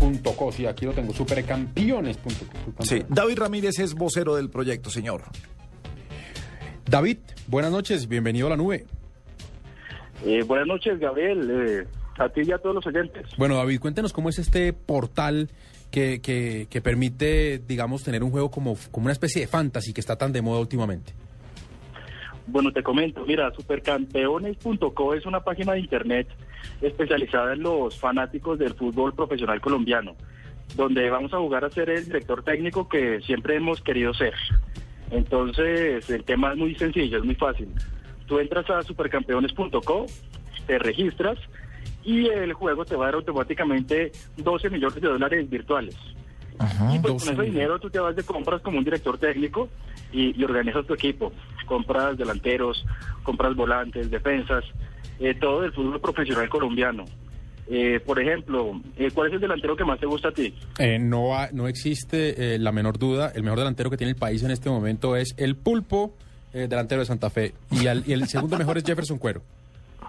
Punto co, sí, aquí lo tengo, supercampeones.co. Sí, David Ramírez es vocero del proyecto, señor. David, buenas noches, bienvenido a la nube. Eh, buenas noches, Gabriel. Eh, a ti y a todos los oyentes. Bueno, David, cuéntenos cómo es este portal que, que, que permite, digamos, tener un juego como, como una especie de fantasy que está tan de moda últimamente. Bueno, te comento, mira, supercampeones.co es una página de internet especializada en los fanáticos del fútbol profesional colombiano, donde vamos a jugar a ser el director técnico que siempre hemos querido ser. Entonces, el tema es muy sencillo, es muy fácil. Tú entras a supercampeones.co, te registras y el juego te va a dar automáticamente 12 millones de dólares virtuales. y pues 12 con ese dinero tú te vas de compras como un director técnico y, y organizas tu equipo. Compras delanteros, compras volantes, defensas, eh, todo del fútbol profesional colombiano. Eh, por ejemplo, eh, ¿cuál es el delantero que más te gusta a ti? Eh, no, ha- no existe eh, la menor duda, el mejor delantero que tiene el país en este momento es el Pulpo, eh, delantero de Santa Fe, y, al- y el segundo mejor es Jefferson Cuero.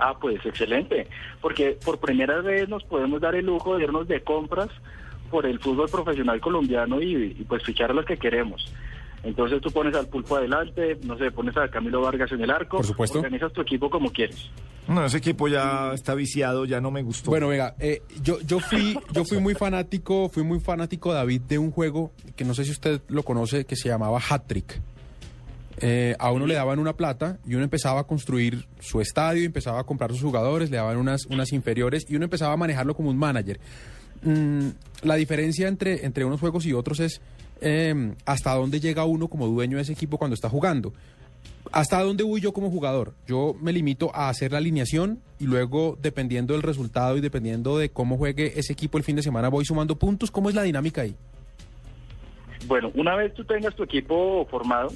Ah, pues excelente, porque por primera vez nos podemos dar el lujo de irnos de compras por el fútbol profesional colombiano y, y, pues fichar a los que queremos. Entonces tú pones al pulpo adelante, no sé, pones a Camilo Vargas en el arco, Por supuesto. organizas tu equipo como quieres. No, ese equipo ya está viciado, ya no me gustó. Bueno, venga, eh, yo, yo fui, yo fui muy fanático, fui muy fanático, David, de un juego que no sé si usted lo conoce, que se llamaba Hat Trick. Eh, a uno le daban una plata y uno empezaba a construir su estadio, empezaba a comprar sus jugadores, le daban unas, unas inferiores y uno empezaba a manejarlo como un manager. Mm, la diferencia entre, entre unos juegos y otros es eh, hasta dónde llega uno como dueño de ese equipo cuando está jugando. ¿Hasta dónde voy yo como jugador? Yo me limito a hacer la alineación y luego, dependiendo del resultado y dependiendo de cómo juegue ese equipo el fin de semana, voy sumando puntos. ¿Cómo es la dinámica ahí? Bueno, una vez tú tengas tu equipo formado,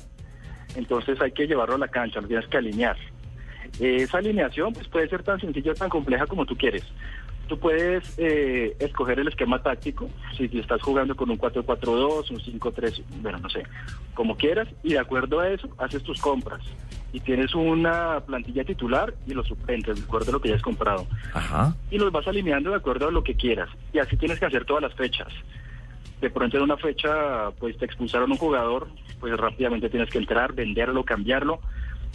entonces hay que llevarlo a la cancha, lo tienes que alinear. Esa alineación pues, puede ser tan sencilla o tan compleja como tú quieres. Tú puedes eh, escoger el esquema táctico, si estás jugando con un 4-4-2, un 5-3, bueno, no sé, como quieras, y de acuerdo a eso haces tus compras. Y tienes una plantilla titular y los suplentes, de acuerdo a lo que hayas comprado. Ajá. Y los vas alineando de acuerdo a lo que quieras. Y así tienes que hacer todas las fechas de pronto en una fecha pues te expulsaron un jugador, pues rápidamente tienes que entrar, venderlo, cambiarlo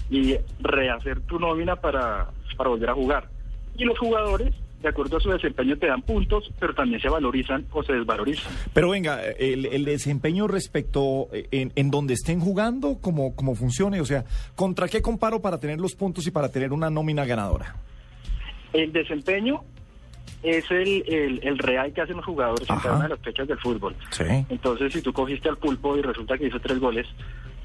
y rehacer tu nómina para, para volver a jugar. Y los jugadores, de acuerdo a su desempeño, te dan puntos, pero también se valorizan o se desvalorizan. Pero venga, el, el desempeño respecto eh, en, en donde estén jugando, cómo, cómo funcione, o sea, ¿contra qué comparo para tener los puntos y para tener una nómina ganadora? El desempeño es el, el, el real que hacen los jugadores en cada una de las fechas del fútbol. Sí. Entonces, si tú cogiste al pulpo y resulta que hizo tres goles,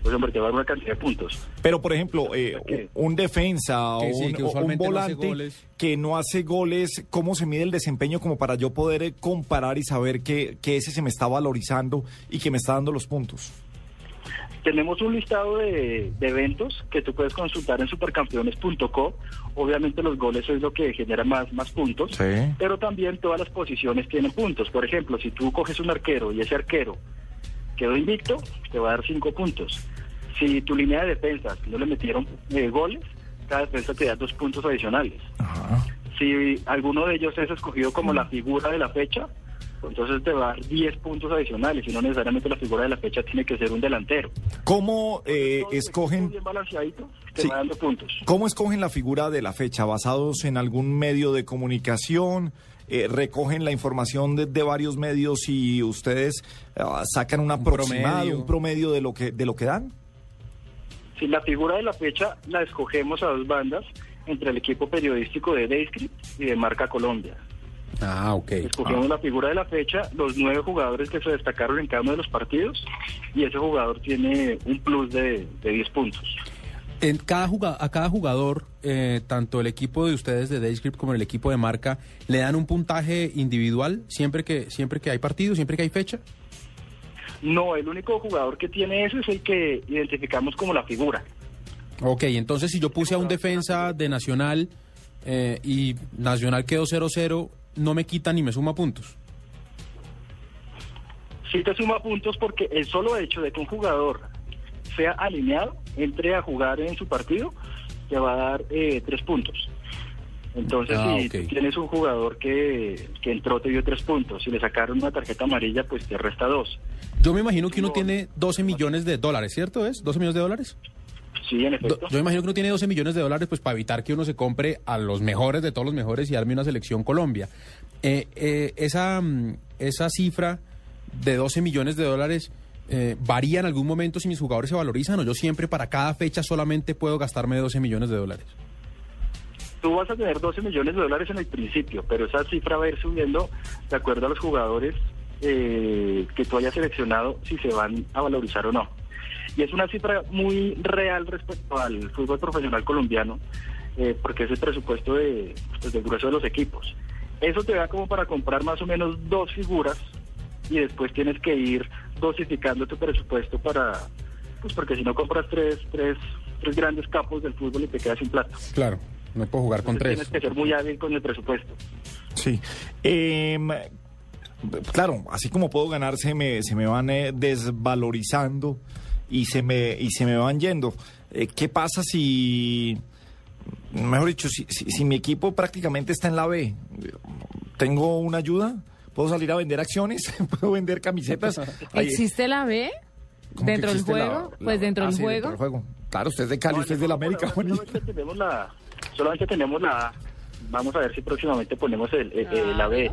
pues hombre, te va a dar una cantidad de puntos. Pero, por ejemplo, eh, un defensa o sí, un, no volante que no hace goles, ¿cómo se mide el desempeño como para yo poder eh, comparar y saber que, que ese se me está valorizando y que me está dando los puntos? Tenemos un listado de, de eventos que tú puedes consultar en supercampeones.co. Obviamente los goles es lo que genera más, más puntos, Sí. pero también todas las posiciones tienen puntos. Por ejemplo, si tú coges un arquero y ese arquero quedó invicto, te va a dar cinco puntos. Si tu línea de defensas no le metieron eh, goles, cada defensa te da dos puntos adicionales. Ajá. Si alguno de ellos es escogido como la figura de la fecha, pues entonces te va a dar 10 puntos adicionales y no necesariamente la figura de la fecha tiene que ser un delantero. ¿Cómo eh, escogen bien balanceadito, te Sí. va dando puntos. cómo escogen la figura de la fecha? ¿Basados en algún medio de comunicación? Eh, ¿Recogen la información de, de varios medios y ustedes ah, sacan un aproximado, promedio. un promedio de lo que de lo que dan? La figura de la fecha la escogemos a dos bandas entre el equipo periodístico de Dayscript y de Marca Colombia. Ah, ok. Escogemos la figura de la fecha, los nueve jugadores que se destacaron en cada uno de los partidos y ese jugador tiene un plus de, de 10 puntos. En cada a cada jugador, eh, tanto el equipo de ustedes de Dayscript como el equipo de marca, ¿le dan un puntaje individual siempre que, siempre que hay partido, siempre que hay fecha? No, el único jugador que tiene eso es el que identificamos como la figura. Ok, entonces si yo puse a un defensa de Nacional eh, y Nacional quedó 0-0, no me quita ni me suma puntos. Sí te suma puntos porque el solo hecho de que un jugador sea alineado, entre a jugar en su partido, te va a dar eh, tres puntos. Entonces, Ah, si tienes un jugador que, que entró, te dio tres puntos. Si le sacaron una tarjeta amarilla, pues te resta dos. Yo me imagino que uno No. tiene 12 millones de dólares, ¿cierto es? ¿12 millones de dólares? Sí, en Do- efecto. yo me imagino que uno tiene 12 millones de dólares pues para evitar que uno se compre a los mejores de todos los mejores y arme una selección Colombia. Eh, eh, esa, mm, esa cifra de 12 millones de dólares eh, varía en algún momento si mis jugadores se valorizan o yo siempre para cada fecha solamente puedo gastarme 12 millones de dólares. Tú vas a tener 12 millones de dólares en el principio, pero esa cifra va a ir subiendo de acuerdo a los jugadores eh, que tú hayas seleccionado, si se van a valorizar o no. Y es una cifra muy real respecto al fútbol profesional colombiano, eh, porque es el presupuesto de, pues, del grueso de los equipos. Eso te da como para comprar más o menos dos figuras y después tienes que ir dosificando tu presupuesto para, pues porque si no compras tres, tres, tres grandes capos del fútbol y te quedas sin plata. Claro, no puedo jugar con Entonces tres. Tienes que ser muy hábil con el presupuesto. Sí. Em, claro, así como puedo ganar, se me, se me van eh, desvalorizando y se me, y se me van yendo. Eh, ¿Qué pasa si, mejor dicho, si, si, si mi equipo prácticamente está en la B? ¿Tengo una ayuda? ¿Puedo salir a vender acciones? ¿Puedo vender camisetas? Ahí- ¿Existe la B? ¿Cómo que ¿Dentro del la- juego? la- pues dentro ah, del sí, juego. del juego. Claro, usted es de Cali, No, usted es de la América, Juanito. tenemos la solamente tenemos la A. Vamos a ver si próximamente ponemos el, el- el- la B.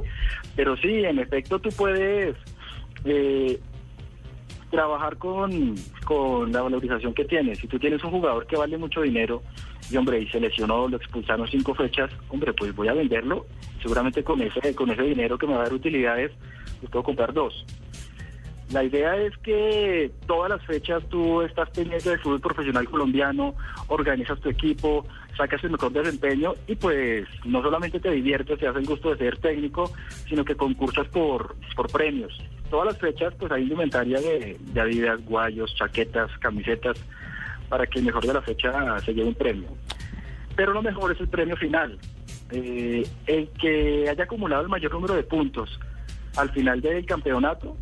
Pero sí, en efecto, tú puedes eh, trabajar con, con la valorización que tienes. Si tú tienes un jugador que vale mucho dinero y, hombre, y se lesionó, lo expulsaron cinco fechas, hombre, pues voy a venderlo. Seguramente con ese, con ese dinero que me va a dar utilidades, pues puedo comprar dos. La idea es que todas las fechas tú estás pendiente del fútbol profesional colombiano, organizas tu equipo, sacas el mejor desempeño y pues no solamente te diviertes, te hace el gusto de ser técnico, sino que concursas por, por premios. Todas las fechas pues hay indumentaria de, de Adidas, guayos, chaquetas, camisetas, para que el mejor de la fecha se lleve un premio. Pero lo mejor es el premio final. Eh, el que haya acumulado el mayor número de puntos al final del campeonato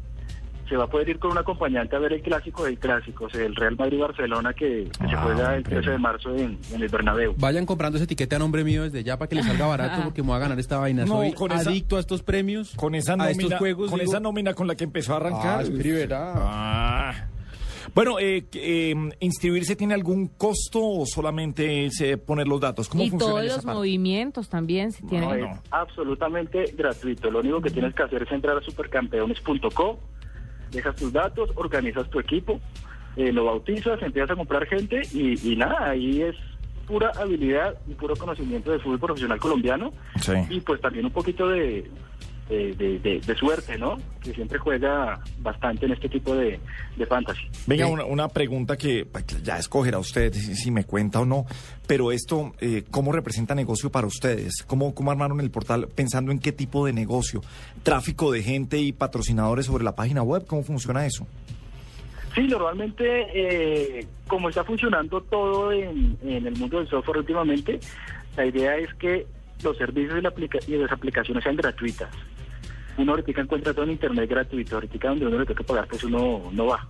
se va a poder ir con un acompañante a ver el clásico de clásicos, el Real Madrid-Barcelona que, que se Ah, juega el ok. 13 de marzo en, en el Bernabéu. Vayan comprando ese etiquete a nombre mío desde ya para que les salga barato porque me voy a ganar esta vaina. No, Soy con esa- adicto a estos premios, Con esa a nómina, estos juegos. con digo, esa nómina con la que empezó a arrancar. Ah. Ah. Bueno, eh, eh, ¿inscribirse tiene algún costo o solamente es eh, poner los datos? ¿Cómo Y funciona todos esa los parte? movimientos también, si tienen. No, es no. absolutamente gratuito. Lo único que tienes que hacer es entrar a supercampeones.co, dejas tus datos, organizas tu equipo, eh, lo bautizas, empiezas a comprar gente y, y nada, ahí es pura habilidad y puro conocimiento del fútbol profesional colombiano Sí. y pues también un poquito de, de, de- de- de suerte, ¿no? Que siempre juega bastante en este tipo de, de fantasy. Venga, una, una pregunta que pues, ya escogerá usted si, si me cuenta o no, pero esto, eh, ¿cómo representa negocio para ustedes? ¿Cómo, ¿Cómo armaron el portal pensando en qué tipo de negocio? ¿Tráfico de gente y patrocinadores sobre la página web? ¿Cómo funciona eso? Sí, normalmente, eh, como está funcionando todo en, en el mundo del software últimamente, la idea es que los servicios y, la aplica- y las aplicaciones sean gratuitas. Uno ahorita encuentra todo en Internet gratuito, ahorita donde uno le toca pagar, pues uno no va.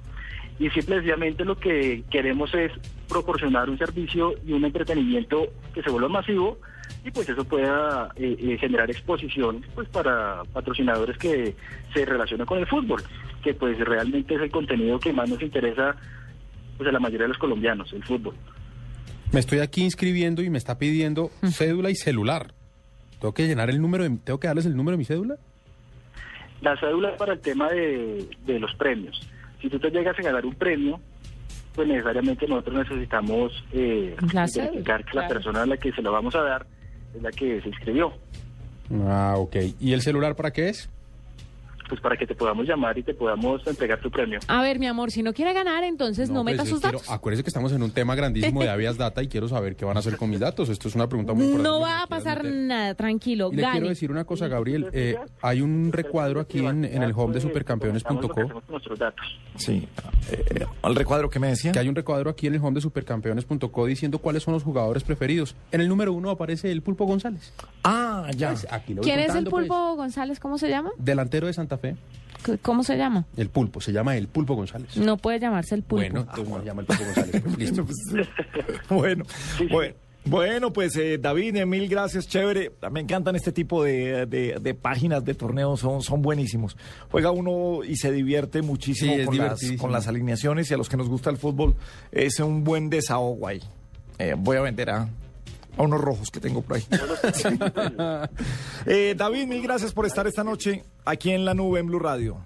Y simplemente lo que queremos es proporcionar un servicio y un entretenimiento que se vuelva masivo y pues eso pueda eh, eh, generar exposición pues para patrocinadores que se relacionan con el fútbol, que pues realmente es el contenido que más nos interesa pues a la mayoría de los colombianos, el fútbol. Me estoy aquí inscribiendo y me está pidiendo cédula y celular. Tengo que llenar el número, de- tengo que darles el número de mi cédula. La cédula es para el tema de, de los premios. Si tú te llegas a ganar un premio, pues necesariamente nosotros necesitamos eh, La cédula, que la claro. persona a la que se lo vamos a dar es la que se inscribió. Ah, ok. ¿Y el celular para qué es? Pues para que te podamos llamar y te podamos entregar tu premio. A ver, mi amor, si no quiere ganar, entonces no, meta pues, sus quiero- datos. acuérdese que estamos en un tema grandísimo de Avias Data y quiero saber qué van a hacer con mis datos. Esto es una pregunta muy importante. No va a pasar nada, tranquilo, Y le quiero decir una cosa, Gabriel. eh, hay un recuadro aquí en, en el home de supercampeones.co. nuestros datos. Sí. Eh, ¿Al recuadro que me decía? Que hay un recuadro aquí en el home de supercampeones.co diciendo cuáles son los jugadores preferidos. En el número uno aparece el Pulpo González. Ah, ya. Pues, aquí lo voy ¿Quién es el pues. pulpo González? ¿Cómo se llama? Delantero de Santa Fe. ¿Cómo se llama? El Pulpo, se llama el Pulpo González. No puede llamarse el pulpo. Bueno, entonces no se llama el Pulpo González. pues, listo. bueno, bueno, bueno, pues eh, David, eh, mil gracias, chévere. Me encantan este tipo de, de- de páginas de torneos, son, son buenísimos. Juega uno y se divierte muchísimo Sí, es con, las, divertidísimo. con las alineaciones y a los que nos gusta el fútbol es un buen desahogo ahí. Eh, voy a vender a, a unos rojos que tengo por ahí. Eh, David, mil gracias por estar esta noche aquí en la nube en Blue Radio.